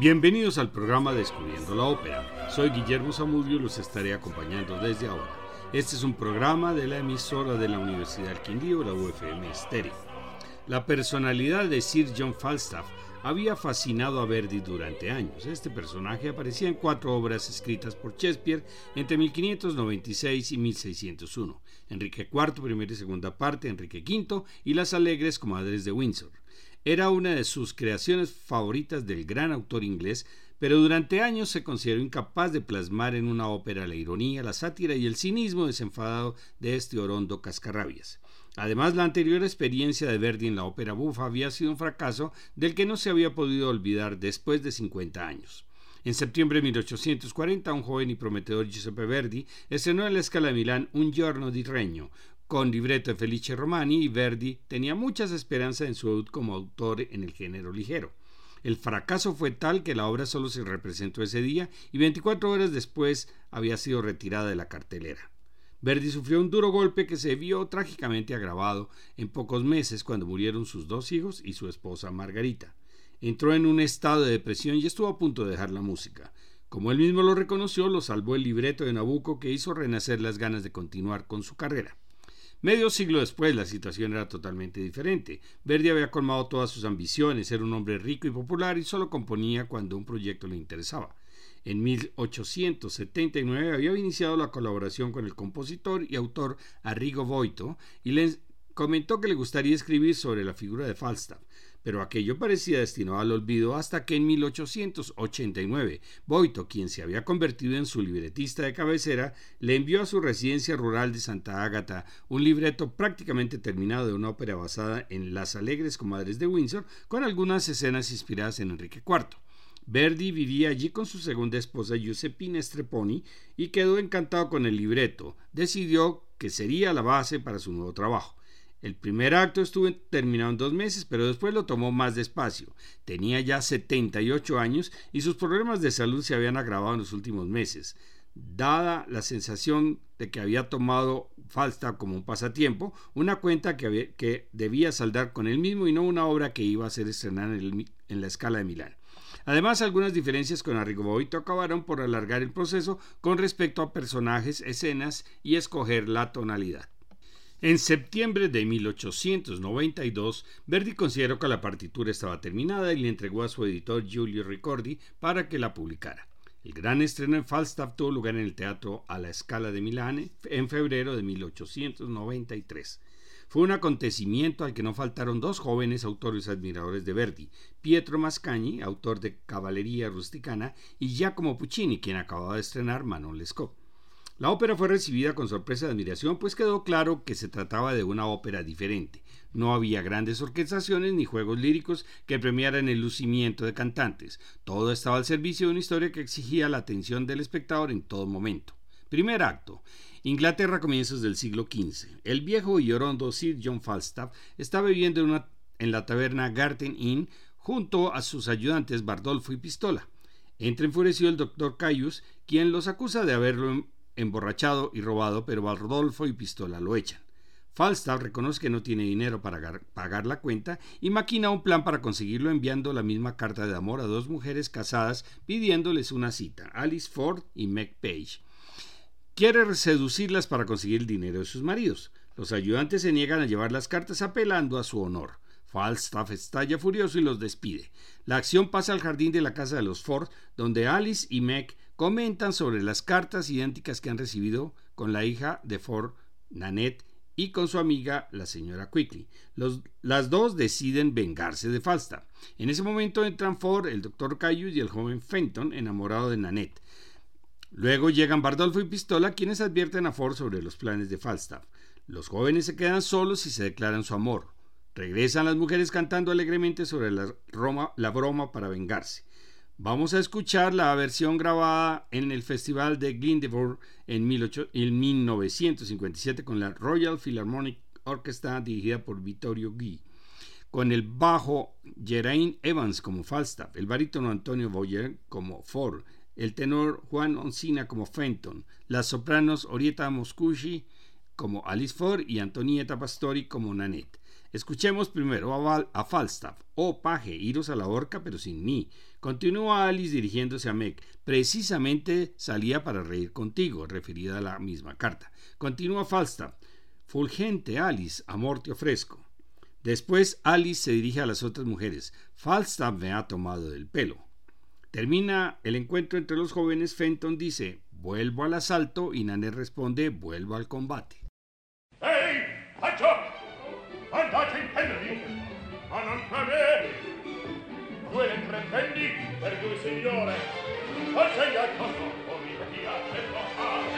Bienvenidos al programa Descubriendo la Ópera. Soy Guillermo Zamudio y los estaré acompañando desde ahora. Este es un programa de la emisora de la Universidad del Quindío, la UFM Estéreo. La personalidad de Sir John Falstaff había fascinado a Verdi durante años. Este personaje aparecía en cuatro obras escritas por Shakespeare entre 1596 y 1601. Enrique IV, primera y segunda parte, Enrique V y Las Alegres Comadres de Windsor. Era una de sus creaciones favoritas del gran autor inglés, pero durante años se consideró incapaz de plasmar en una ópera la ironía, la sátira y el cinismo desenfadado de este orondo cascarrabias. Además, la anterior experiencia de Verdi en la ópera bufa había sido un fracaso del que no se había podido olvidar después de 50 años. En septiembre de 1840, un joven y prometedor Giuseppe Verdi estrenó en la Escala de Milán Un giorno di regno, con libreto de Felice Romani y Verdi tenía muchas esperanzas en su debut como autor en el género ligero. El fracaso fue tal que la obra solo se representó ese día y 24 horas después había sido retirada de la cartelera. Verdi sufrió un duro golpe que se vio trágicamente agravado en pocos meses cuando murieron sus dos hijos y su esposa Margarita. Entró en un estado de depresión y estuvo a punto de dejar la música. Como él mismo lo reconoció, lo salvó el libreto de Nabucco que hizo renacer las ganas de continuar con su carrera. Medio siglo después la situación era totalmente diferente. Verdi había colmado todas sus ambiciones, era un hombre rico y popular y solo componía cuando un proyecto le interesaba. En 1879 había iniciado la colaboración con el compositor y autor Arrigo Boito y le comentó que le gustaría escribir sobre la figura de Falstaff pero aquello parecía destinado al olvido hasta que en 1889 Boito, quien se había convertido en su libretista de cabecera, le envió a su residencia rural de Santa Ágata un libreto prácticamente terminado de una ópera basada en Las Alegres Comadres de Windsor, con algunas escenas inspiradas en Enrique IV. Verdi vivía allí con su segunda esposa Giuseppina Streponi y quedó encantado con el libreto. Decidió que sería la base para su nuevo trabajo. El primer acto estuvo terminado en dos meses, pero después lo tomó más despacio. Tenía ya 78 años y sus problemas de salud se habían agravado en los últimos meses. Dada la sensación de que había tomado Falstaff como un pasatiempo, una cuenta que, debía saldar con él mismo y no una obra que iba a ser estrenada en, en la escala de Milán. Además, algunas diferencias con Arrigo Boito acabaron por alargar el proceso con respecto a personajes, escenas y escoger la tonalidad. En septiembre de 1892, Verdi consideró que la partitura estaba terminada y le entregó a su editor Giulio Ricordi para que la publicara. El gran estreno en Falstaff tuvo lugar en el Teatro a la Scala de Milán en febrero de 1893. Fue un acontecimiento al que no faltaron dos jóvenes autores admiradores de Verdi, Pietro Mascagni, autor de Caballería Rusticana, y Giacomo Puccini, quien acababa de estrenar Manon Lescaut. La ópera fue recibida con sorpresa de admiración, pues quedó claro que se trataba de una ópera diferente. No había grandes orquestaciones ni juegos líricos que premiaran el lucimiento de cantantes. Todo estaba al servicio de una historia que exigía la atención del espectador en todo momento. Primer acto. Inglaterra comienzos del siglo XV. El viejo y orondo Sir John Falstaff está viviendo en, en la taberna Garden Inn junto a sus ayudantes Bardolfo y Pistola. Entra enfurecido el doctor Caius, quien los acusa de haberlo emborrachado y robado, pero Rodolfo y Pistola lo echan. Falstaff reconoce que no tiene dinero para pagar la cuenta y maquina un plan para conseguirlo enviando la misma carta de amor a dos mujeres casadas pidiéndoles una cita, Alice Ford y Meg Page. Quiere seducirlas para conseguir el dinero de sus maridos. Los ayudantes se niegan a llevar las cartas apelando a su honor. Falstaff estalla furioso y los despide. La acción pasa al jardín de la casa de los Ford, donde Alice y Meg comentan sobre las cartas idénticas que han recibido con la hija de Ford, Nanette, y con su amiga, la señora Quickly. las dos deciden vengarse de Falstaff. En ese momento entran Ford, el doctor Cayus y el joven Fenton, enamorado de Nanette. Luego llegan Bardolfo y Pistola, quienes advierten a Ford sobre los planes de Falstaff. Los jóvenes se quedan solos y se declaran su amor. Regresan las mujeres cantando alegremente sobre la, la broma para vengarse. Vamos a escuchar la versión grabada en el Festival de Glyndebourne en, 1957 con la Royal Philharmonic Orchestra dirigida por Vittorio Guy, con el bajo Geraint Evans como Falstaff, el barítono Antonio Boyer como Ford, el tenor Juan Oncina como Fenton, las sopranos Orieta Moscucci como Alice Ford y Antonietta Pastori como Nanette. Escuchemos primero a, Falstaff. Oh, paje, iros a la horca, pero sin mí. Continúa Alice dirigiéndose a Meg. Precisamente salía para reír contigo, referida a la misma carta. Continúa Falstaff. Fulgente, Alice, amor te ofrezco. Después Alice se dirige a las otras mujeres. Falstaff me ha tomado del pelo. Termina el encuentro entre los jóvenes. Fenton dice, vuelvo al asalto y Nane responde, vuelvo al combate. Ehi, faccio! Andate in due le pretendi per due signore. Consegna il costo o mi piace fa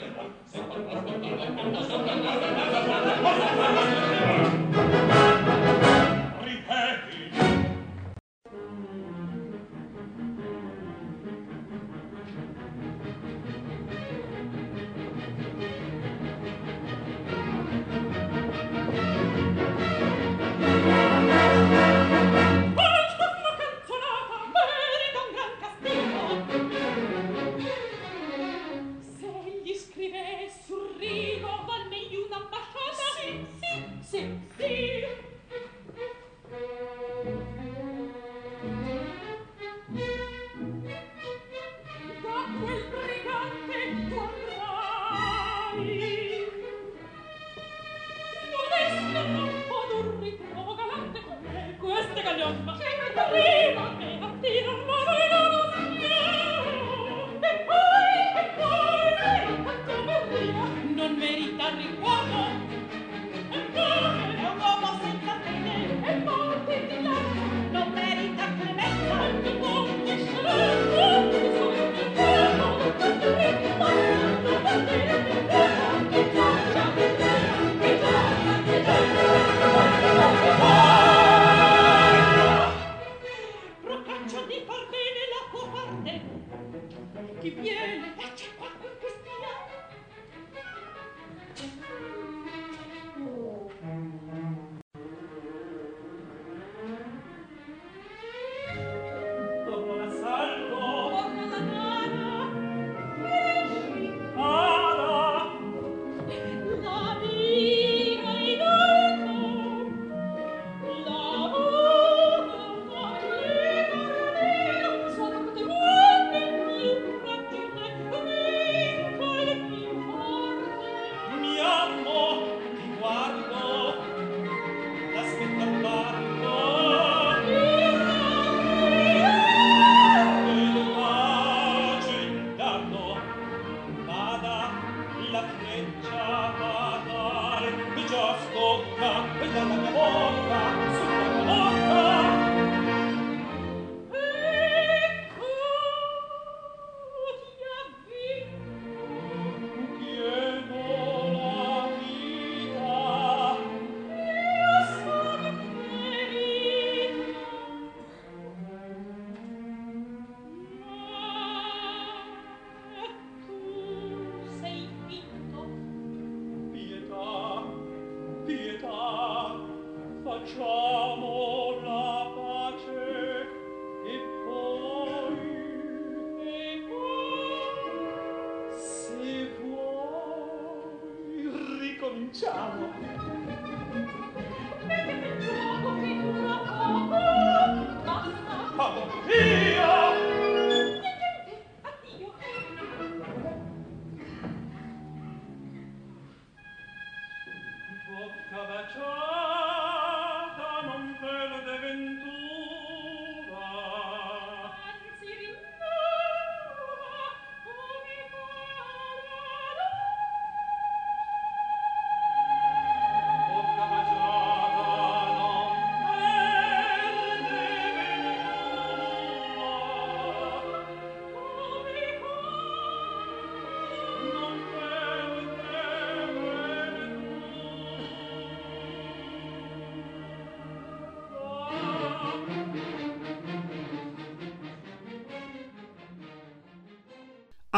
Thank you. di far bene la tua parte. Chi viene, taccia,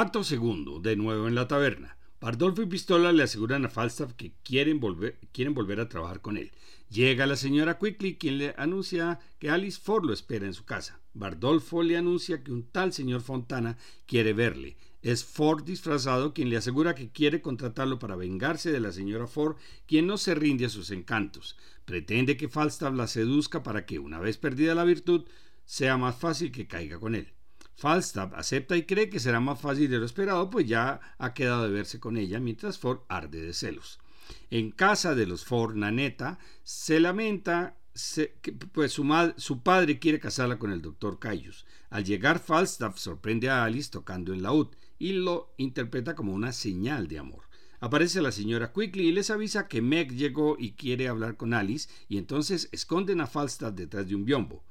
Acto segundo, de nuevo en la taberna. Bardolfo y Pistola le aseguran a Falstaff que quieren volver, quieren volver a trabajar con él. Llega la señora Quickly, quien le anuncia que Alice Ford lo espera en su casa. Bardolfo le anuncia que un tal señor Fontana quiere verle. Es Ford disfrazado quien le asegura que quiere contratarlo para vengarse de la señora Ford, quien no se rinde a sus encantos. Pretende que Falstaff la seduzca para que, una vez perdida la virtud, sea más fácil que caiga con él. Falstaff acepta y cree que será más fácil de lo esperado, pues ya ha quedado de verse con ella, mientras Ford arde de celos. En casa de los Ford, Naneta se lamenta pues su, su, padre quiere casarla con el doctor Cayus. Al llegar, Falstaff sorprende a Alice tocando en laúd y lo interpreta como una señal de amor. Aparece la señora Quickly y les avisa que Meg llegó y quiere hablar con Alice, y entonces esconden a Falstaff detrás de un biombo.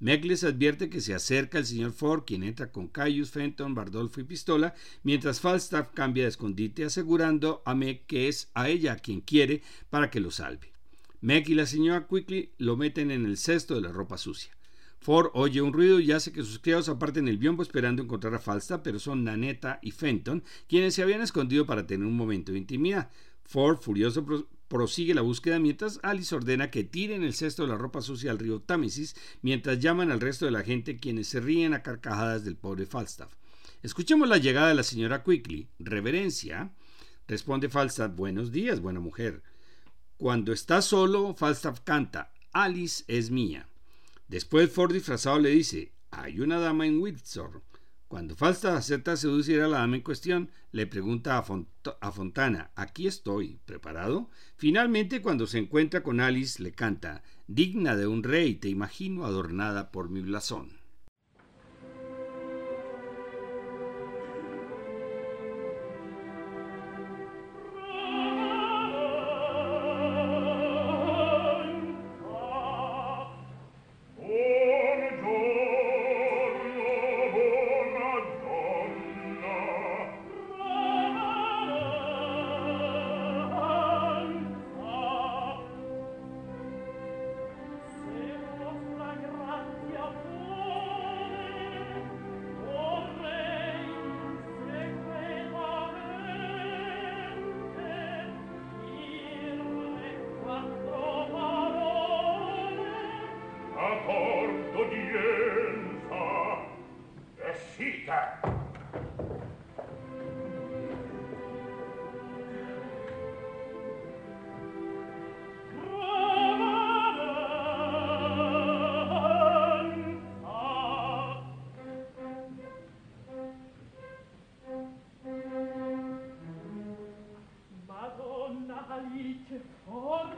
Meg les advierte que se acerca el señor Ford, quien entra con Caius, Fenton, Bardolfo y Pistola, mientras Falstaff cambia de escondite, asegurando a Meg que es a ella quien quiere para que lo salve. Meg y la señora Quickly lo meten en el cesto de la ropa sucia. Ford oye un ruido y hace que sus criados aparten el biombo esperando encontrar a Falstaff, pero son Nanetta y Fenton quienes se habían escondido para tener un momento de intimidad. Ford, furioso prosigue la búsqueda mientras Alice ordena que tiren el cesto de la ropa sucia al río Támesis mientras llaman al resto de la gente quienes se ríen a carcajadas del pobre Falstaff. Escuchemos la llegada de la señora Quickly. Reverencia. Responde Falstaff, buenos días, buena mujer. Cuando está solo, Falstaff canta, Alice es mía. Después Ford disfrazado le dice, hay una dama en Windsor. Cuando Falstaff acepta seducir a la dama en cuestión, le pregunta a, Fontana, aquí estoy, ¿preparado? Finalmente, cuando se encuentra con Alice, le canta, digna de un rey, te imagino adornada por mi blasón. vite for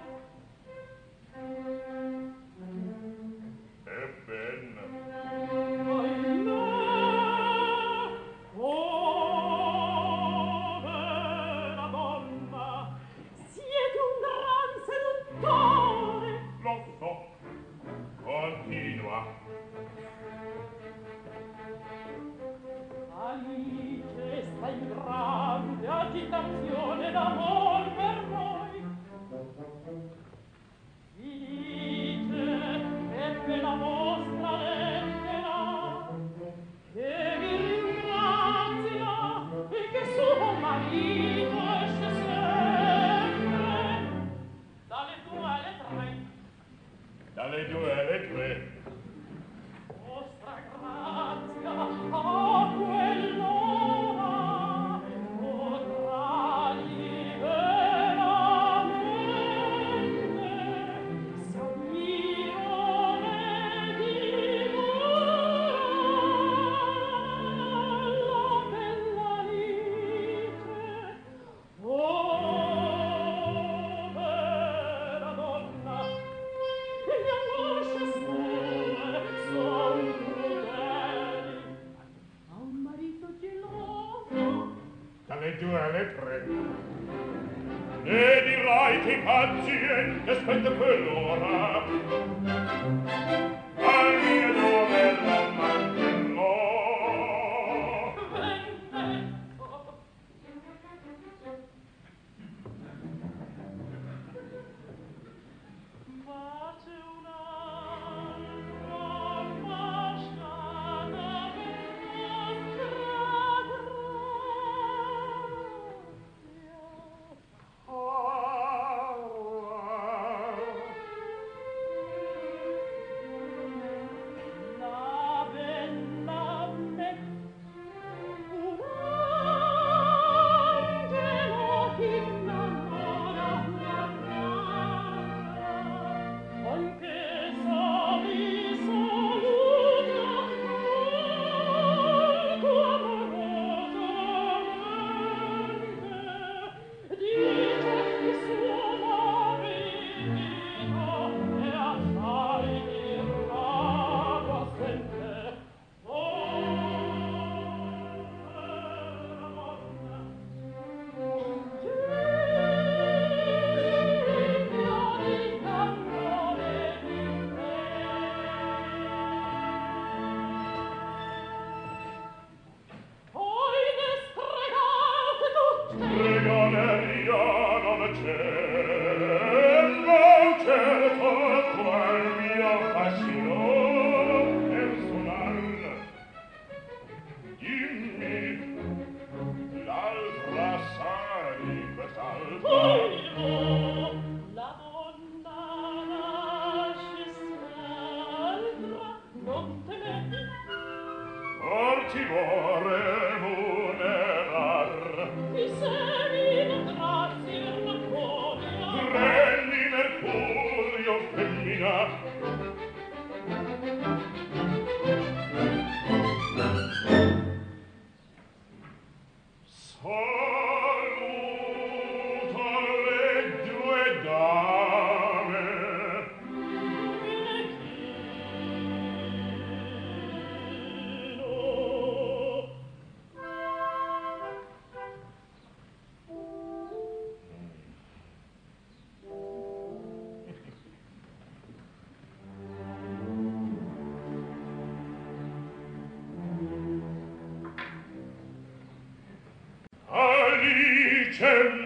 Vincent.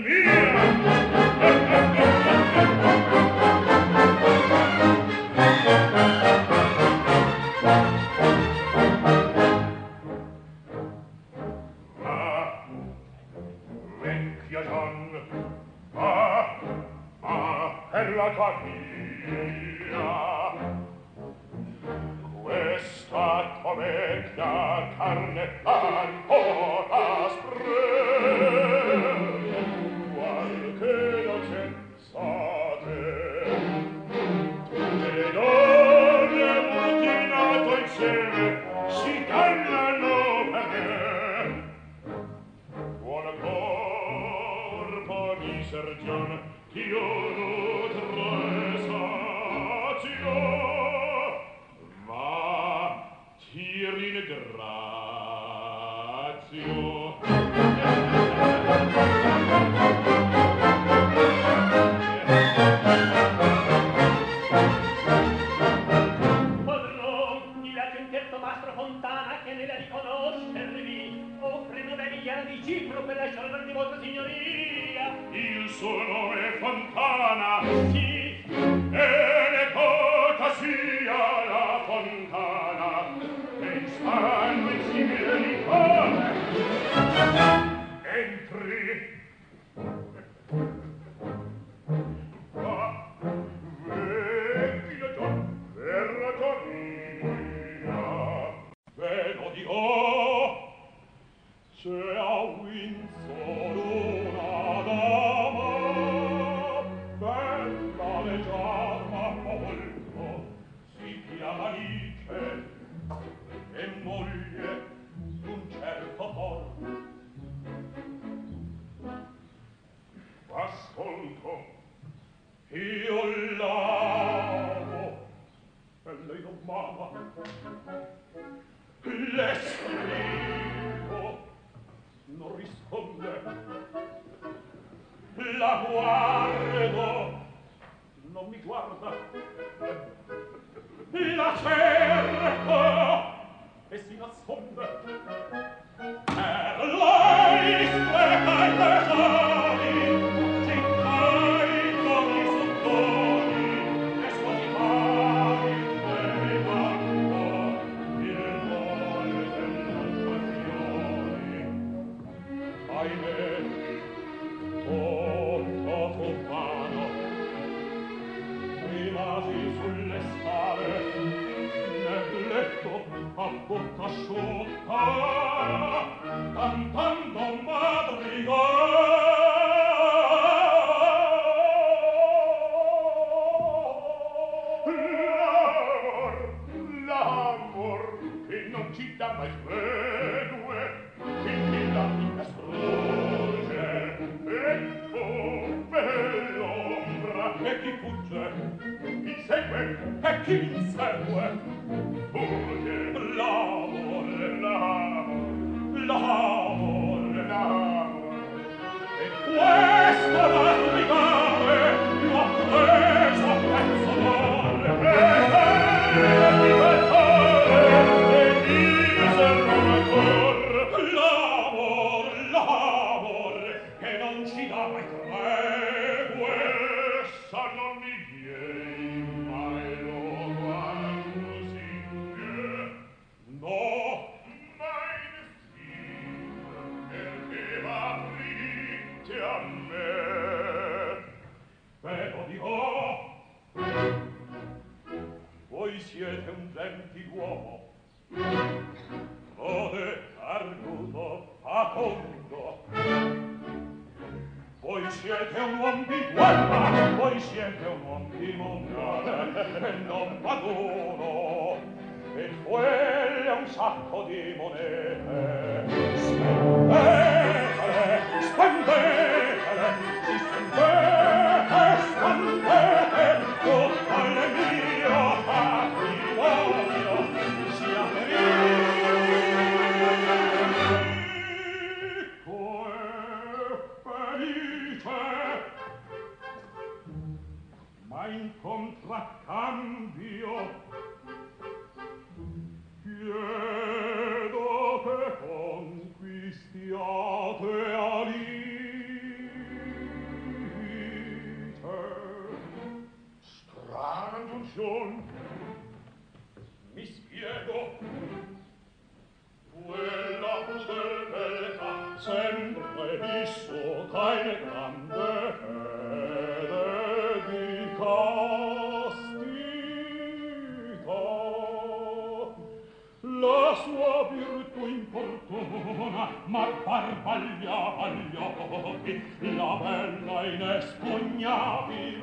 per lasciar verdi vostra signoria il suo nome è Fontana. Chi like schon. Mi spiego. Quella crudele sempre visto keine grande Hede di castità. La sua virtù importuna, ma barbaglia agli occhi, la bella inespugnabile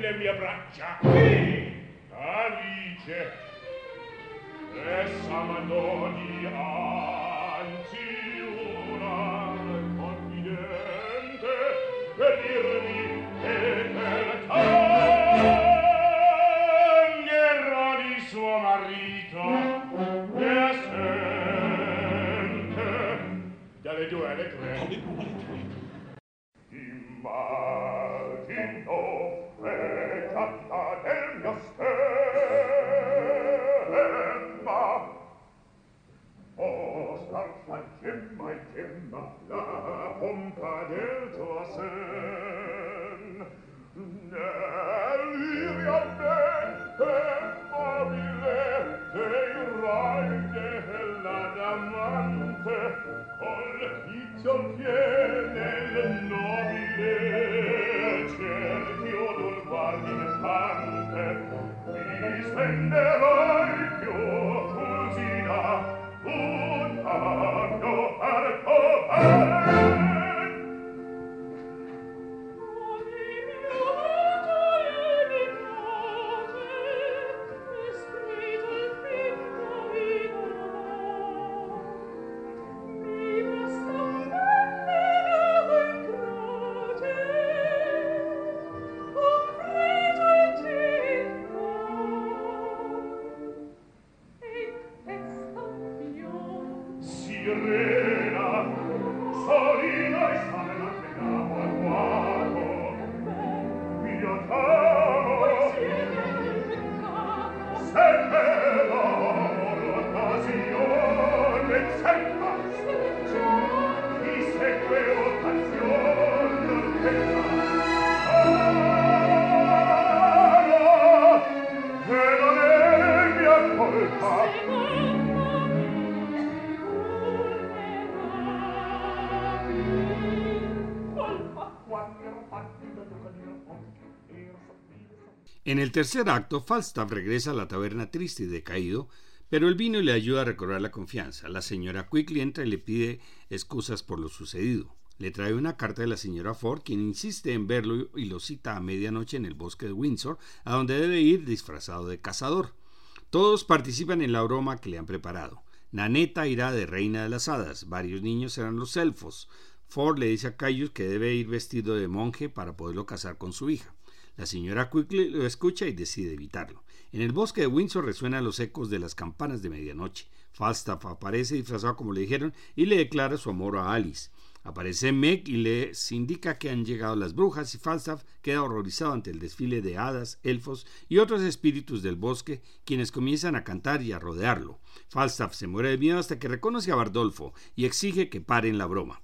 nelle mie braccia sì. Alice e samandonia ah. sempre l'amor l'occasione sempre En el tercer acto, Falstaff regresa a la taberna triste y decaído, pero el vino le ayuda a recobrar la confianza. La señora Quickly entra y le pide excusas por lo sucedido. Le trae una carta de la señora Ford, quien insiste en verlo y lo cita a medianoche en el bosque de Windsor, a donde debe ir disfrazado de cazador. Todos participan en la broma que le han preparado. Naneta irá de reina de las hadas, varios niños serán los elfos. Ford le dice a Caius que debe ir vestido de monje para poderlo casar con su hija. La señora Quickly lo escucha y decide evitarlo. En el bosque de Windsor resuenan los ecos de las campanas de medianoche. Falstaff aparece disfrazado como le dijeron y le declara su amor a Alice. Aparece Meg y les indica que han llegado las brujas y Falstaff queda horrorizado ante el desfile de hadas, elfos y otros espíritus del bosque, quienes comienzan a cantar y a rodearlo. Falstaff se muere de miedo hasta que reconoce a Bardolfo y exige que paren la broma.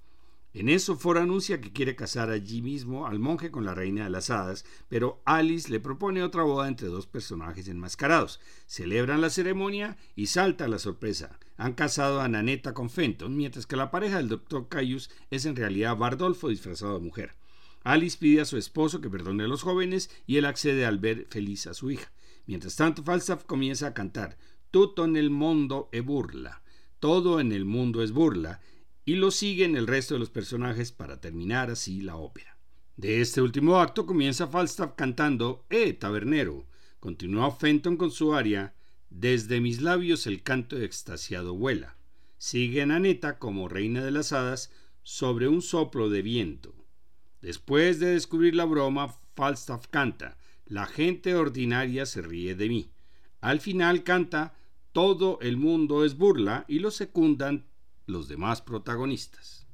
En eso Ford anuncia que quiere casar allí mismo al monje con la reina de las hadas, pero Alice le propone otra boda entre dos personajes enmascarados. Celebran la ceremonia y salta la sorpresa. Han casado a Nanetta con Fenton, mientras que la pareja del Dr. Caius es en realidad Bardolfo disfrazado de mujer. Alice pide a su esposo que perdone a los jóvenes y él accede al ver feliz a su hija. Mientras tanto, Falstaff comienza a cantar Tutto en el mundo e burla. Todo en el mundo es burla y lo siguen el resto de los personajes para terminar así la ópera. De este último acto comienza Falstaff cantando ¡Eh, tabernero! Continúa Fenton con su aria Desde mis labios el canto extasiado vuela. Sigue Naneta como reina de las hadas sobre un soplo de viento. Después de descubrir la broma, Falstaff canta La gente ordinaria se ríe de mí. Al final canta Todo el mundo es burla y lo secundan los demás protagonistas.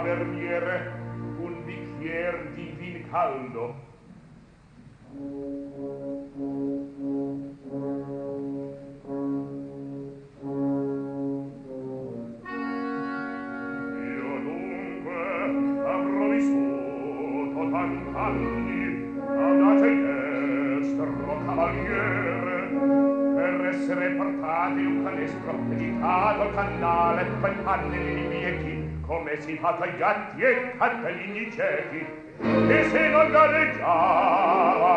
taverniere un bicchier di vin caldo. gatti e cartellini ciechi e se non galleggiava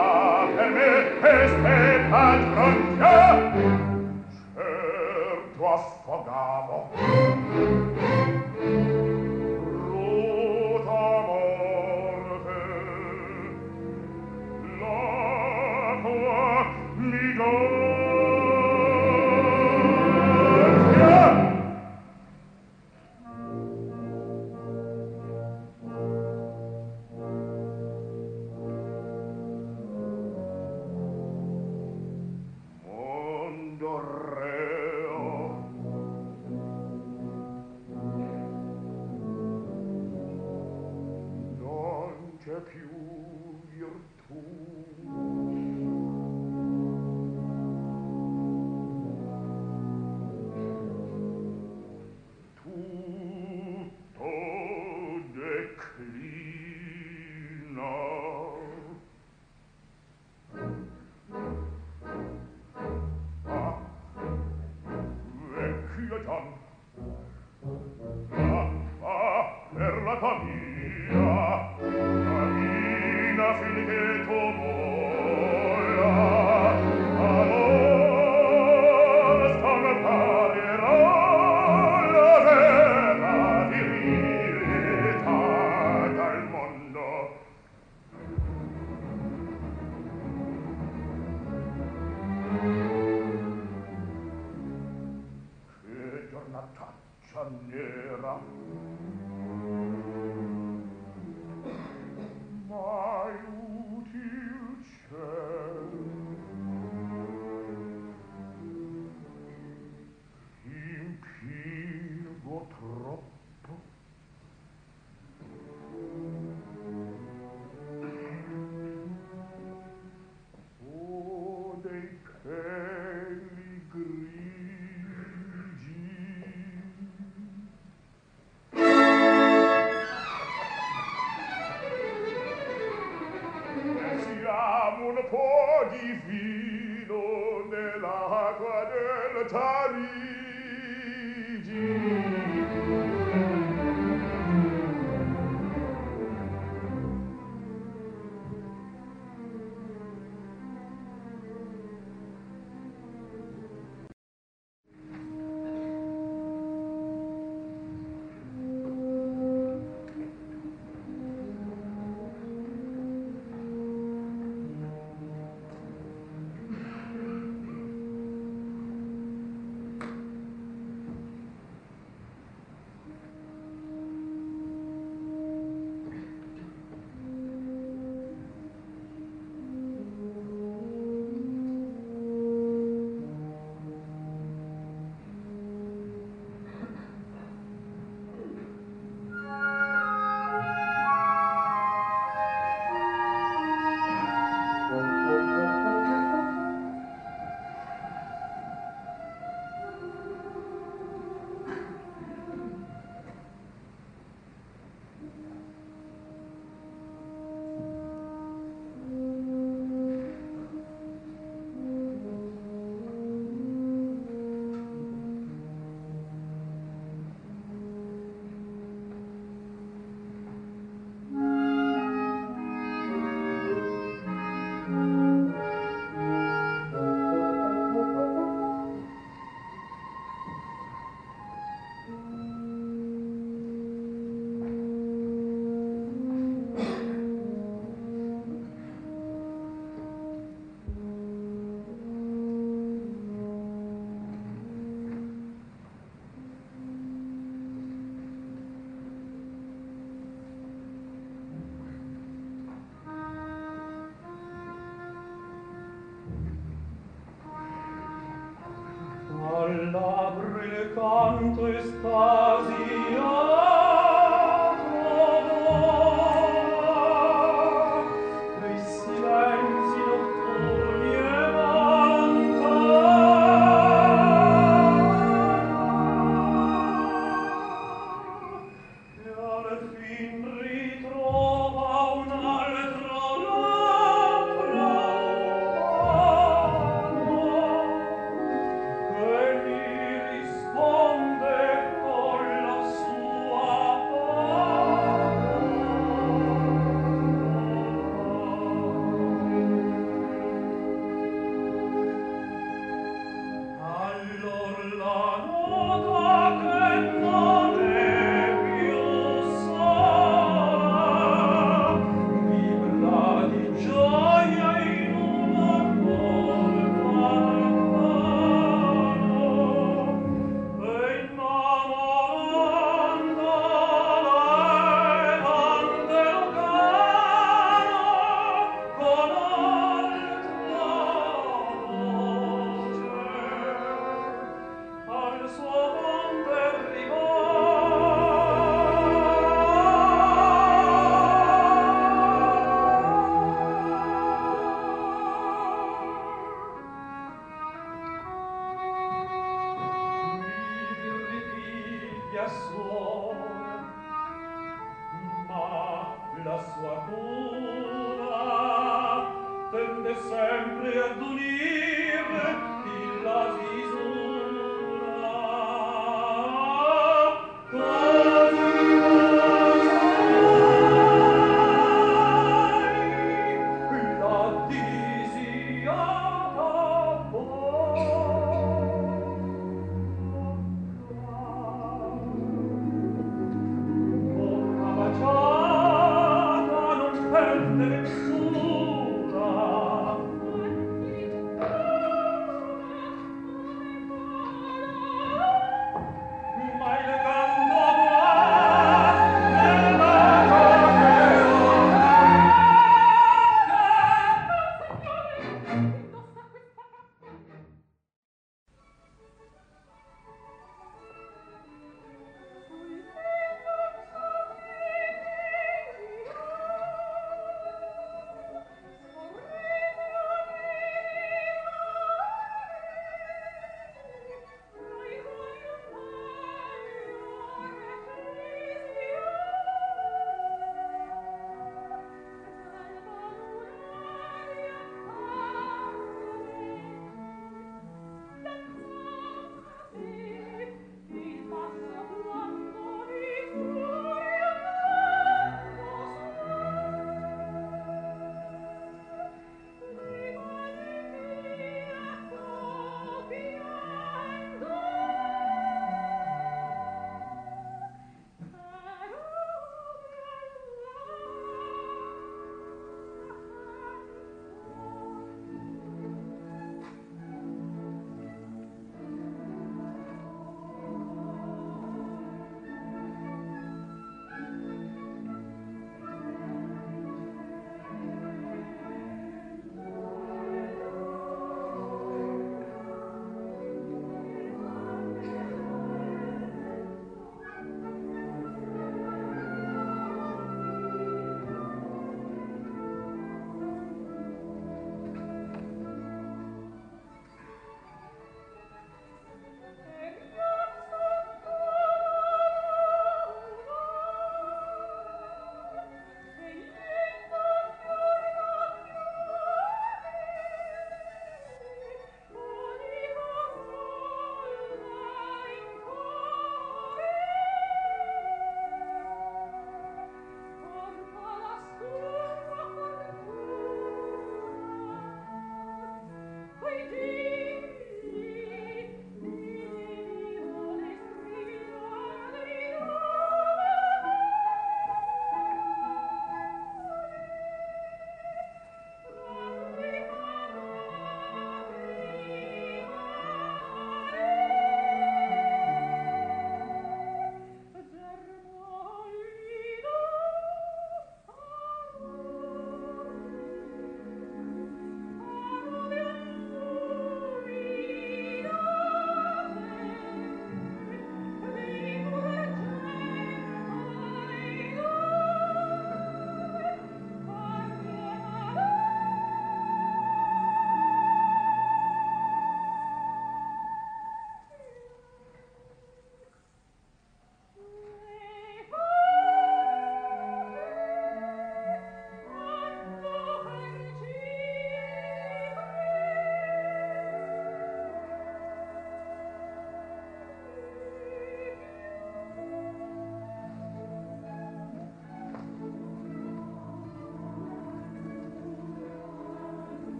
per me peste padroncia certo affogavo.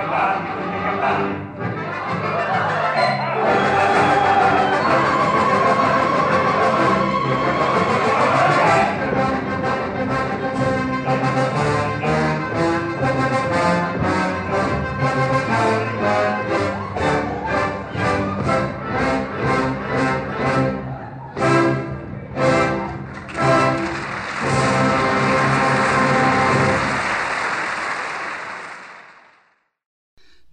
Jakarta, di Jakarta.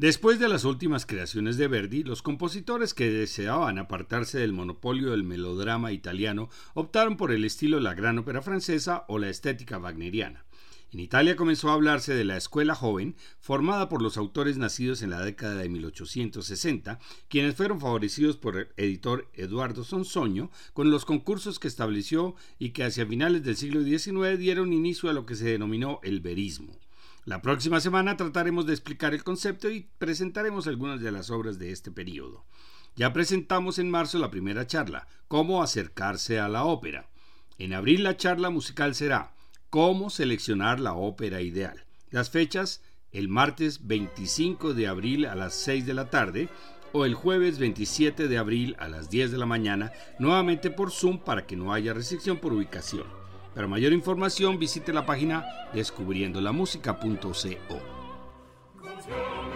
Después de las últimas creaciones de Verdi, los compositores que deseaban apartarse del monopolio del melodrama italiano optaron por el estilo la gran ópera francesa o la estética wagneriana. En Italia comenzó a hablarse de la escuela joven, formada por los autores nacidos en la década de 1860, quienes fueron favorecidos por el editor Eduardo Sonsoño con los concursos que estableció y que hacia finales del siglo XIX dieron inicio a lo que se denominó el verismo. La próxima semana trataremos de explicar el concepto y presentaremos algunas de las obras de este periodo. Ya presentamos en marzo la primera charla, Cómo acercarse a la ópera. En abril la charla musical será Cómo seleccionar la ópera ideal. Las fechas, el martes 25 de abril a las 6 de la tarde o el jueves 27 de abril a las 10 de la mañana, nuevamente por Zoom para que no haya restricción por ubicación. Para mayor información visite la página descubriendolamusica.co.